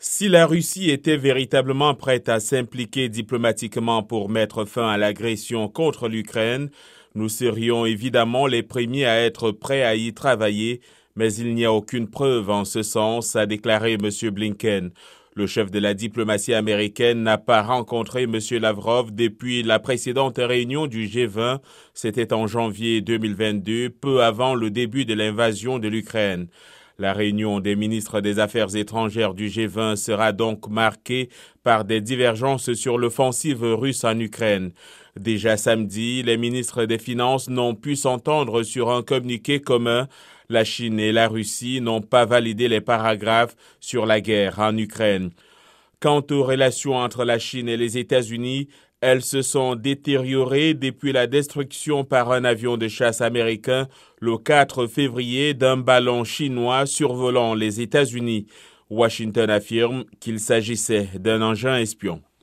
Si la Russie était véritablement prête à s'impliquer diplomatiquement pour mettre fin à l'agression contre l'Ukraine, nous serions évidemment les premiers à être prêts à y travailler, mais il n'y a aucune preuve en ce sens, a déclaré M. Blinken. Le chef de la diplomatie américaine n'a pas rencontré M. Lavrov depuis la précédente réunion du G20, c'était en janvier 2022, peu avant le début de l'invasion de l'Ukraine. La réunion des ministres des Affaires étrangères du G20 sera donc marquée par des divergences sur l'offensive russe en Ukraine. Déjà samedi, les ministres des Finances n'ont pu s'entendre sur un communiqué commun. La Chine et la Russie n'ont pas validé les paragraphes sur la guerre en Ukraine. Quant aux relations entre la Chine et les États-Unis, elles se sont détériorées depuis la destruction par un avion de chasse américain le 4 février d'un ballon chinois survolant les États-Unis. Washington affirme qu'il s'agissait d'un engin espion.